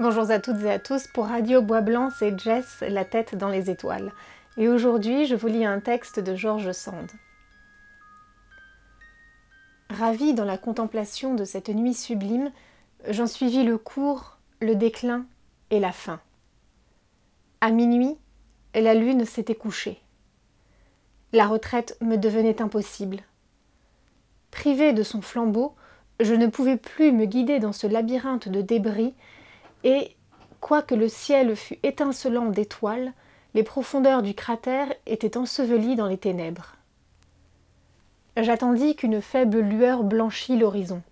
Bonjour à toutes et à tous, pour Radio Bois Blanc, c'est Jess, la tête dans les étoiles. Et aujourd'hui, je vous lis un texte de Georges Sand. Ravi dans la contemplation de cette nuit sublime, j'en suivis le cours, le déclin et la fin. À minuit, la lune s'était couchée. La retraite me devenait impossible. Privé de son flambeau, je ne pouvais plus me guider dans ce labyrinthe de débris et, quoique le ciel fût étincelant d'étoiles, les profondeurs du cratère étaient ensevelies dans les ténèbres. J'attendis qu'une faible lueur blanchît l'horizon.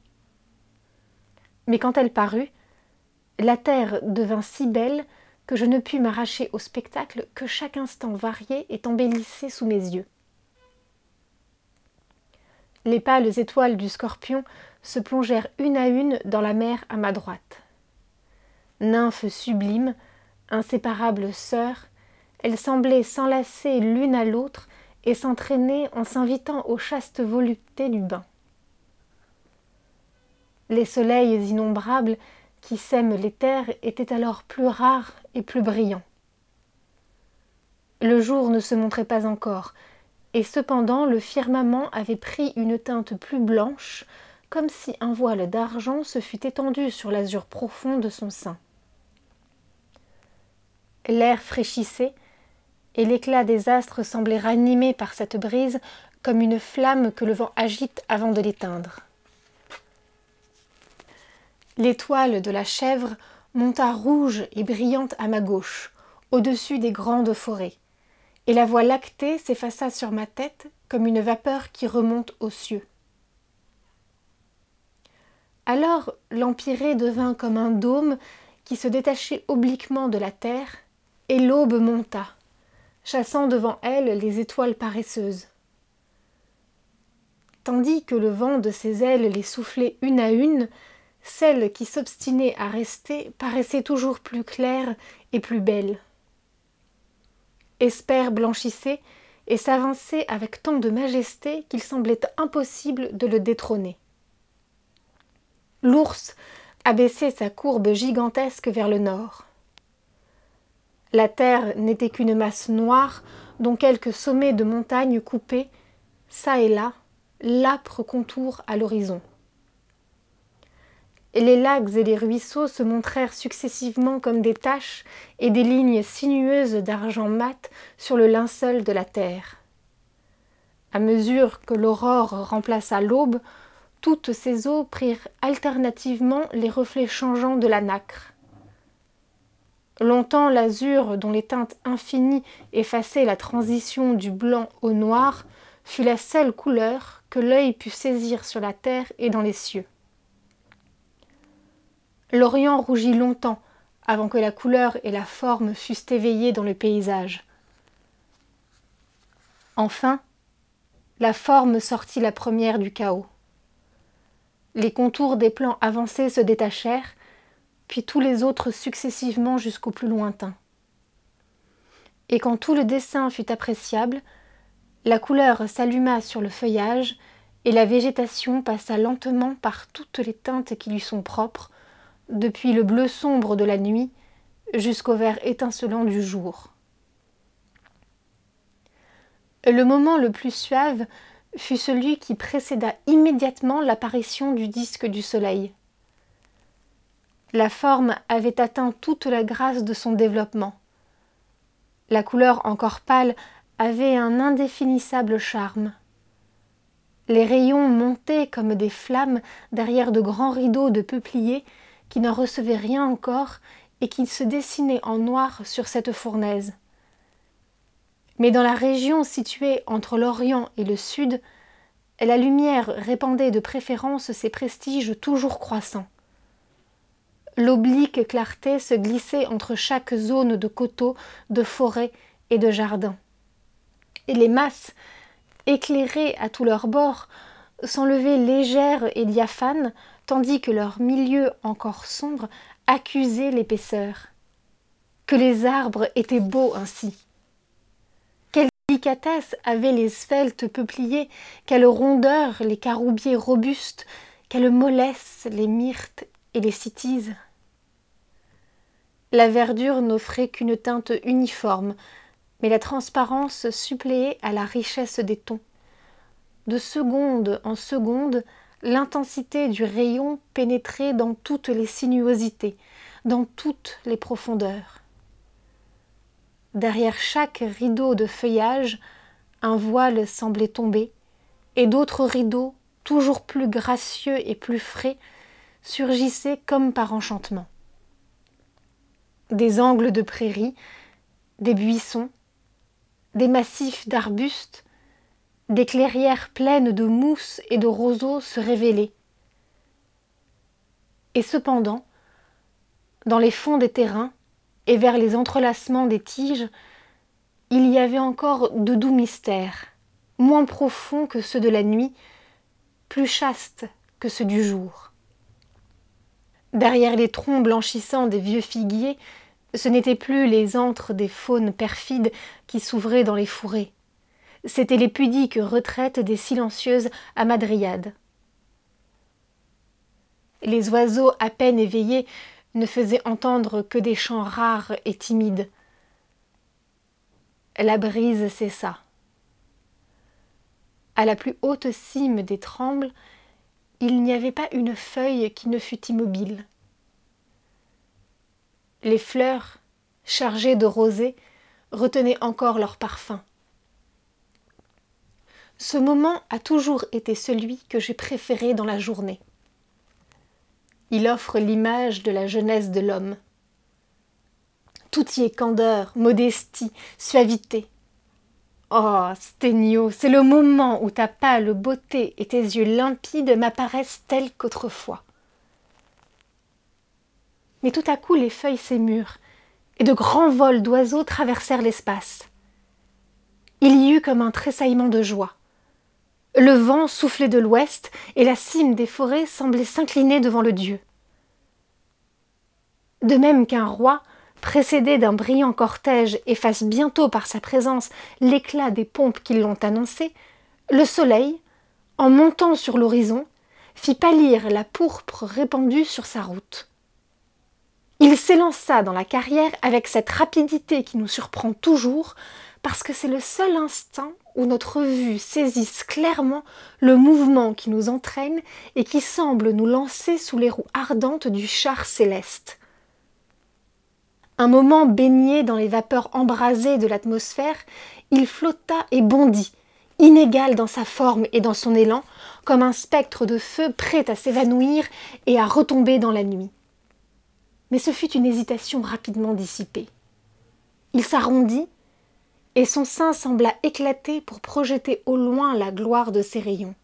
Mais quand elle parut, la terre devint si belle que je ne pus m'arracher au spectacle que chaque instant varié et embellissait sous mes yeux. Les pâles étoiles du scorpion se plongèrent une à une dans la mer à ma droite nymphes sublimes, inséparables sœurs, elles semblaient s'enlacer l'une à l'autre et s'entraîner en s'invitant aux chastes voluptés du bain. Les soleils innombrables qui sèment les terres étaient alors plus rares et plus brillants. Le jour ne se montrait pas encore, et cependant le firmament avait pris une teinte plus blanche, comme si un voile d'argent se fût étendu sur l'azur profond de son sein. L'air fraîchissait, et l'éclat des astres semblait ranimé par cette brise comme une flamme que le vent agite avant de l'éteindre. L'étoile de la chèvre monta rouge et brillante à ma gauche, au-dessus des grandes forêts, et la voie lactée s'effaça sur ma tête comme une vapeur qui remonte aux cieux. Alors l'empyrée devint comme un dôme qui se détachait obliquement de la terre et l'aube monta, chassant devant elle les étoiles paresseuses. Tandis que le vent de ses ailes les soufflait une à une, celle qui s'obstinait à rester paraissait toujours plus claire et plus belle. Esper blanchissait et s'avançait avec tant de majesté qu'il semblait impossible de le détrôner. L'ours abaissait sa courbe gigantesque vers le nord. La terre n'était qu'une masse noire dont quelques sommets de montagnes coupaient, çà et là, l'âpre contour à l'horizon. Les lacs et les ruisseaux se montrèrent successivement comme des taches et des lignes sinueuses d'argent mat sur le linceul de la terre. À mesure que l'aurore remplaça l'aube, toutes ces eaux prirent alternativement les reflets changeants de la nacre. Longtemps l'azur, dont les teintes infinies effaçaient la transition du blanc au noir, fut la seule couleur que l'œil put saisir sur la terre et dans les cieux. L'Orient rougit longtemps avant que la couleur et la forme fussent éveillées dans le paysage. Enfin, la forme sortit la première du chaos. Les contours des plans avancés se détachèrent, puis tous les autres successivement jusqu'au plus lointain. Et quand tout le dessin fut appréciable, la couleur s'alluma sur le feuillage, et la végétation passa lentement par toutes les teintes qui lui sont propres, depuis le bleu sombre de la nuit jusqu'au vert étincelant du jour. Le moment le plus suave fut celui qui précéda immédiatement l'apparition du disque du soleil. La forme avait atteint toute la grâce de son développement. La couleur encore pâle avait un indéfinissable charme. Les rayons montaient comme des flammes derrière de grands rideaux de peupliers qui n'en recevaient rien encore et qui se dessinaient en noir sur cette fournaise. Mais dans la région située entre l'Orient et le Sud, la lumière répandait de préférence ses prestiges toujours croissants. L'oblique clarté se glissait entre chaque zone de coteaux, de forêts et de jardins. Et les masses, éclairées à tous leurs bords, s'enlevaient légères et diaphanes, tandis que leur milieu encore sombre accusait l'épaisseur. Que les arbres étaient beaux ainsi. Quelle délicatesse avaient les sveltes peupliers, quelle rondeur les caroubiers robustes, quelle mollesse les myrtes et les cytises. La verdure n'offrait qu'une teinte uniforme, mais la transparence suppléait à la richesse des tons. De seconde en seconde, l'intensité du rayon pénétrait dans toutes les sinuosités, dans toutes les profondeurs. Derrière chaque rideau de feuillage, un voile semblait tomber, et d'autres rideaux, toujours plus gracieux et plus frais, surgissaient comme par enchantement. Des angles de prairies, des buissons, des massifs d'arbustes, des clairières pleines de mousse et de roseaux se révélaient. Et cependant, dans les fonds des terrains et vers les entrelacements des tiges, il y avait encore de doux mystères, moins profonds que ceux de la nuit, plus chastes que ceux du jour. Derrière les troncs blanchissants des vieux figuiers, ce n'étaient plus les antres des faunes perfides qui s'ouvraient dans les fourrés. C'étaient les pudiques retraites des silencieuses amadriades. Les oiseaux à peine éveillés ne faisaient entendre que des chants rares et timides. La brise cessa. À la plus haute cime des trembles, il n'y avait pas une feuille qui ne fût immobile. Les fleurs, chargées de rosée, retenaient encore leur parfum. Ce moment a toujours été celui que j'ai préféré dans la journée. Il offre l'image de la jeunesse de l'homme. Tout y est candeur, modestie, suavité. Oh, Sténio, c'est le moment où ta pâle beauté et tes yeux limpides m'apparaissent tels qu'autrefois. Mais tout à coup les feuilles s'émurent, et de grands vols d'oiseaux traversèrent l'espace. Il y eut comme un tressaillement de joie. Le vent soufflait de l'ouest, et la cime des forêts semblait s'incliner devant le dieu. De même qu'un roi, précédé d'un brillant cortège, efface bientôt par sa présence l'éclat des pompes qui l'ont annoncé, le soleil, en montant sur l'horizon, fit pâlir la pourpre répandue sur sa route. Il s'élança dans la carrière avec cette rapidité qui nous surprend toujours, parce que c'est le seul instant où notre vue saisisse clairement le mouvement qui nous entraîne et qui semble nous lancer sous les roues ardentes du char céleste. Un moment baigné dans les vapeurs embrasées de l'atmosphère, il flotta et bondit, inégal dans sa forme et dans son élan, comme un spectre de feu prêt à s'évanouir et à retomber dans la nuit. Mais ce fut une hésitation rapidement dissipée. Il s'arrondit, et son sein sembla éclater pour projeter au loin la gloire de ses rayons.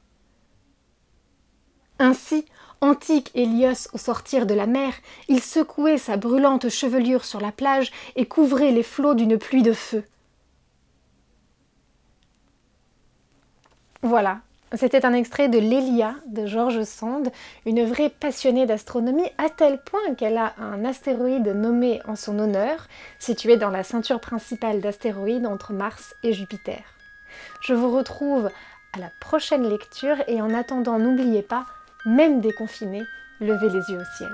Ainsi, antique Hélios au sortir de la mer, il secouait sa brûlante chevelure sur la plage et couvrait les flots d'une pluie de feu. Voilà, c'était un extrait de L'Elia de George Sand, une vraie passionnée d'astronomie à tel point qu'elle a un astéroïde nommé en son honneur, situé dans la ceinture principale d'astéroïdes entre Mars et Jupiter. Je vous retrouve à la prochaine lecture et en attendant n'oubliez pas, même déconfiné, levez les yeux au ciel.